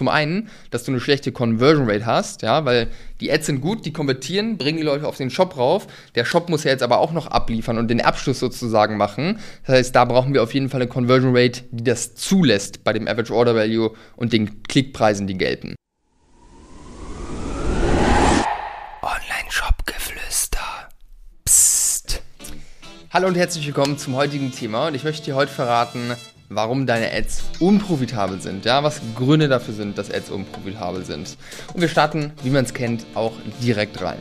zum einen, dass du eine schlechte Conversion Rate hast, ja, weil die Ads sind gut, die konvertieren, bringen die Leute auf den Shop rauf. Der Shop muss ja jetzt aber auch noch abliefern und den Abschluss sozusagen machen. Das heißt, da brauchen wir auf jeden Fall eine Conversion Rate, die das zulässt bei dem Average Order Value und den Klickpreisen, die gelten. Online-Shop-Geflüster. Psst. Hallo und herzlich willkommen zum heutigen Thema und ich möchte dir heute verraten, warum deine Ads unprofitabel sind, ja, was Gründe dafür sind, dass Ads unprofitabel sind. Und wir starten, wie man es kennt, auch direkt rein.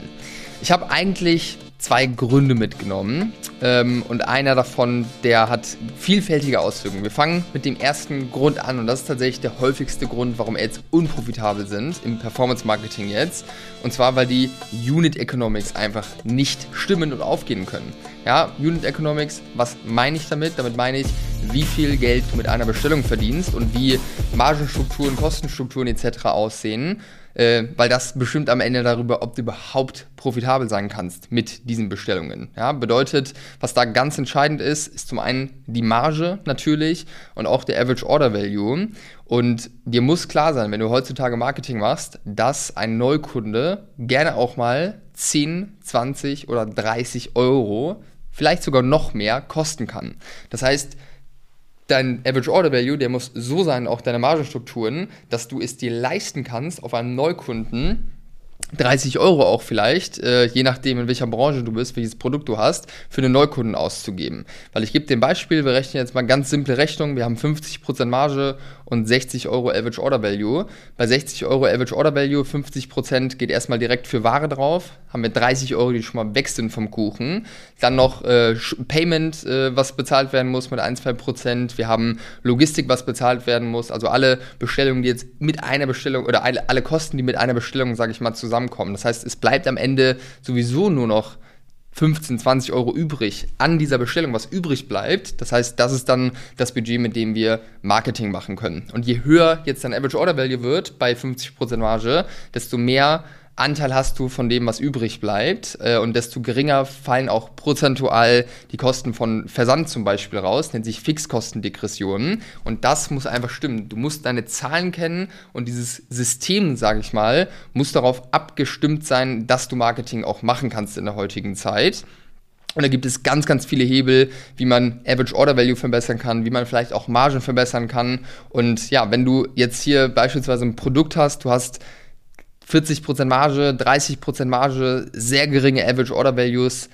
Ich habe eigentlich zwei Gründe mitgenommen ähm, und einer davon, der hat vielfältige Auswirkungen. Wir fangen mit dem ersten Grund an und das ist tatsächlich der häufigste Grund, warum Ads unprofitabel sind im Performance Marketing jetzt. Und zwar, weil die Unit Economics einfach nicht stimmen und aufgehen können. Ja, Unit Economics, was meine ich damit? Damit meine ich, wie viel Geld du mit einer Bestellung verdienst und wie Margenstrukturen, Kostenstrukturen etc. aussehen äh, weil das bestimmt am Ende darüber, ob du überhaupt profitabel sein kannst mit diesen Bestellungen. Ja, bedeutet, was da ganz entscheidend ist, ist zum einen die Marge natürlich und auch der Average Order Value. Und dir muss klar sein, wenn du heutzutage Marketing machst, dass ein Neukunde gerne auch mal 10, 20 oder 30 Euro, vielleicht sogar noch mehr, kosten kann. Das heißt, dein Average Order Value, der muss so sein, auch deine Margenstrukturen, dass du es dir leisten kannst, auf einem Neukunden 30 Euro auch vielleicht, äh, je nachdem in welcher Branche du bist, welches Produkt du hast, für einen Neukunden auszugeben. Weil ich gebe ein Beispiel, wir rechnen jetzt mal ganz simple Rechnung, wir haben 50% Marge und 60 Euro Average Order Value. Bei 60 Euro Average Order Value, 50% geht erstmal direkt für Ware drauf, haben wir 30 Euro, die schon mal weg sind vom Kuchen. Dann noch äh, Payment, äh, was bezahlt werden muss mit 1, 2%. Wir haben Logistik, was bezahlt werden muss. Also alle Bestellungen, die jetzt mit einer Bestellung oder alle, alle Kosten, die mit einer Bestellung, sage ich mal, zusammen zusammenkommen. Das heißt, es bleibt am Ende sowieso nur noch 15, 20 Euro übrig an dieser Bestellung, was übrig bleibt. Das heißt, das ist dann das Budget, mit dem wir Marketing machen können. Und je höher jetzt dein Average Order Value wird bei 50% Marge, desto mehr Anteil hast du von dem, was übrig bleibt. Äh, und desto geringer fallen auch prozentual die Kosten von Versand zum Beispiel raus, nennt sich Fixkostendegressionen. Und das muss einfach stimmen. Du musst deine Zahlen kennen und dieses System, sage ich mal, muss darauf abgestimmt sein, dass du Marketing auch machen kannst in der heutigen Zeit. Und da gibt es ganz, ganz viele Hebel, wie man Average Order Value verbessern kann, wie man vielleicht auch Margen verbessern kann. Und ja, wenn du jetzt hier beispielsweise ein Produkt hast, du hast 40% Marge, 30% Marge, sehr geringe Average Order Values.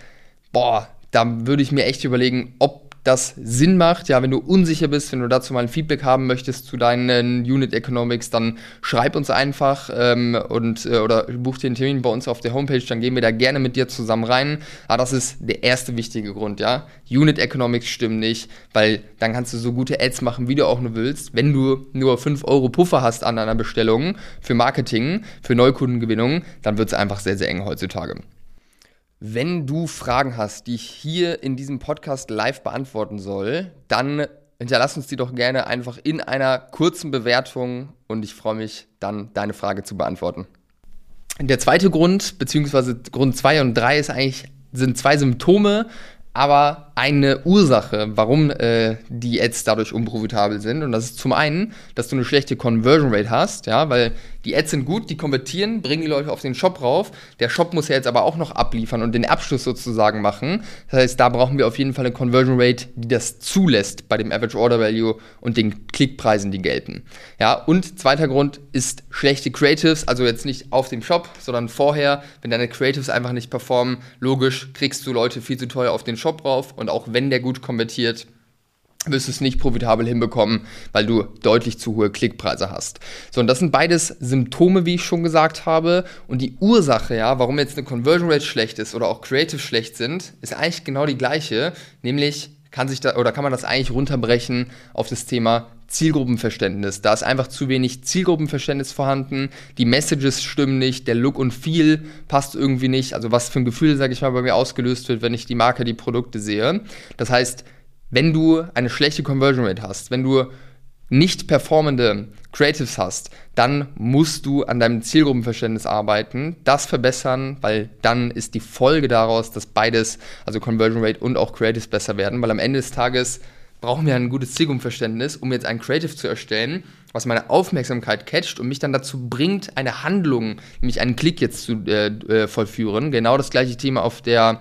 Boah, da würde ich mir echt überlegen, ob das Sinn macht. Ja, wenn du unsicher bist, wenn du dazu mal ein Feedback haben möchtest zu deinen Unit Economics, dann schreib uns einfach ähm, und äh, oder buch dir einen Termin bei uns auf der Homepage, dann gehen wir da gerne mit dir zusammen rein. Aber das ist der erste wichtige Grund, ja. Unit Economics stimmen nicht, weil dann kannst du so gute Ads machen, wie du auch nur willst. Wenn du nur 5 Euro Puffer hast an einer Bestellung für Marketing, für Neukundengewinnung, dann wird es einfach sehr, sehr eng heutzutage. Wenn du Fragen hast, die ich hier in diesem Podcast live beantworten soll, dann hinterlass uns die doch gerne einfach in einer kurzen Bewertung und ich freue mich dann, deine Frage zu beantworten. Der zweite Grund, beziehungsweise Grund 2 und 3 ist eigentlich, sind zwei Symptome, aber eine Ursache, warum äh, die Ads dadurch unprofitabel sind. Und das ist zum einen, dass du eine schlechte Conversion Rate hast, ja, weil die Ads sind gut, die konvertieren, bringen die Leute auf den Shop rauf. Der Shop muss ja jetzt aber auch noch abliefern und den Abschluss sozusagen machen. Das heißt, da brauchen wir auf jeden Fall eine Conversion Rate, die das zulässt bei dem Average Order Value und den Klickpreisen, die gelten. Ja, und zweiter Grund ist schlechte Creatives, also jetzt nicht auf dem Shop, sondern vorher, wenn deine Creatives einfach nicht performen, logisch kriegst du Leute viel zu teuer auf den Shop rauf und auch wenn der gut konvertiert, wirst du es nicht profitabel hinbekommen, weil du deutlich zu hohe Klickpreise hast. So, und das sind beides Symptome, wie ich schon gesagt habe. Und die Ursache, ja, warum jetzt eine Conversion Rate schlecht ist oder auch Creative schlecht sind, ist eigentlich genau die gleiche, nämlich kann sich da oder kann man das eigentlich runterbrechen auf das Thema Zielgruppenverständnis. Da ist einfach zu wenig Zielgruppenverständnis vorhanden, die Messages stimmen nicht, der Look und Feel passt irgendwie nicht, also was für ein Gefühl, sage ich mal, bei mir ausgelöst wird, wenn ich die Marke, die Produkte sehe. Das heißt, wenn du eine schlechte Conversion Rate hast, wenn du nicht performende Creatives hast, dann musst du an deinem Zielgruppenverständnis arbeiten, das verbessern, weil dann ist die Folge daraus, dass beides, also Conversion Rate und auch Creatives besser werden, weil am Ende des Tages brauchen wir ein gutes Zielgruppenverständnis, um jetzt ein Creative zu erstellen was meine Aufmerksamkeit catcht und mich dann dazu bringt, eine Handlung, nämlich einen Klick jetzt zu äh, äh, vollführen. Genau das gleiche Thema auf der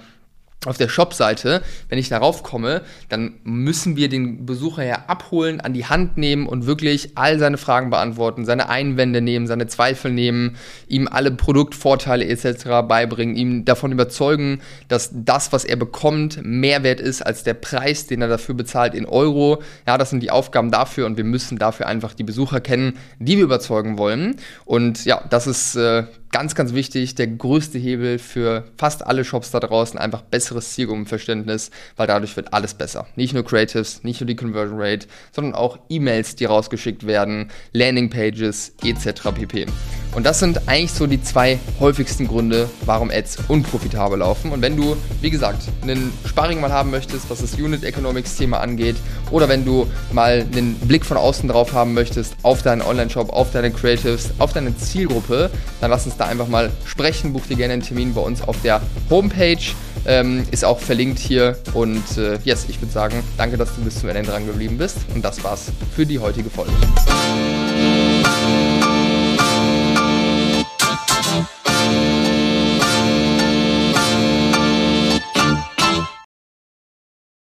auf der Shop-Seite, wenn ich darauf komme, dann müssen wir den Besucher ja abholen, an die Hand nehmen und wirklich all seine Fragen beantworten, seine Einwände nehmen, seine Zweifel nehmen, ihm alle Produktvorteile etc. beibringen, ihm davon überzeugen, dass das, was er bekommt, mehr wert ist als der Preis, den er dafür bezahlt in Euro. Ja, das sind die Aufgaben dafür und wir müssen dafür einfach die Besucher kennen, die wir überzeugen wollen. Und ja, das ist äh, ganz, ganz wichtig, der größte Hebel für fast alle Shops da draußen, einfach besseres Zielgruppenverständnis, weil dadurch wird alles besser. Nicht nur Creatives, nicht nur die Conversion Rate, sondern auch E-Mails, die rausgeschickt werden, Landingpages etc. pp. Und das sind eigentlich so die zwei häufigsten Gründe, warum Ads unprofitabel laufen. Und wenn du, wie gesagt, einen Sparring mal haben möchtest, was das Unit Economics Thema angeht, oder wenn du mal einen Blick von außen drauf haben möchtest auf deinen Online-Shop, auf deine Creatives, auf deine Zielgruppe, dann lass uns da einfach mal sprechen. Buch dir gerne einen Termin bei uns auf der Homepage. Ähm, ist auch verlinkt hier. Und äh, yes, ich würde sagen, danke, dass du bis zum Ende dran geblieben bist. Und das war's für die heutige Folge.